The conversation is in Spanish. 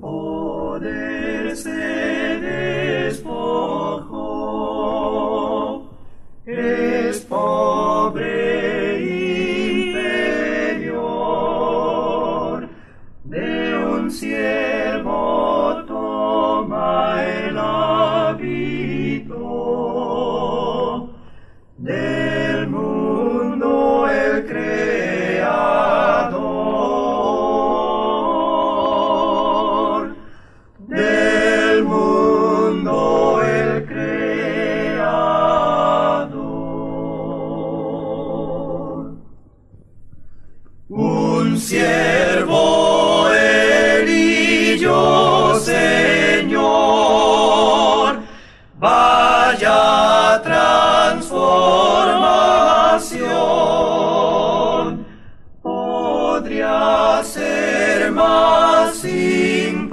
poder se despojó, es pobre inferior de un cielo. Un siervo herillo, Señor, vaya transformación. Podría ser más sin.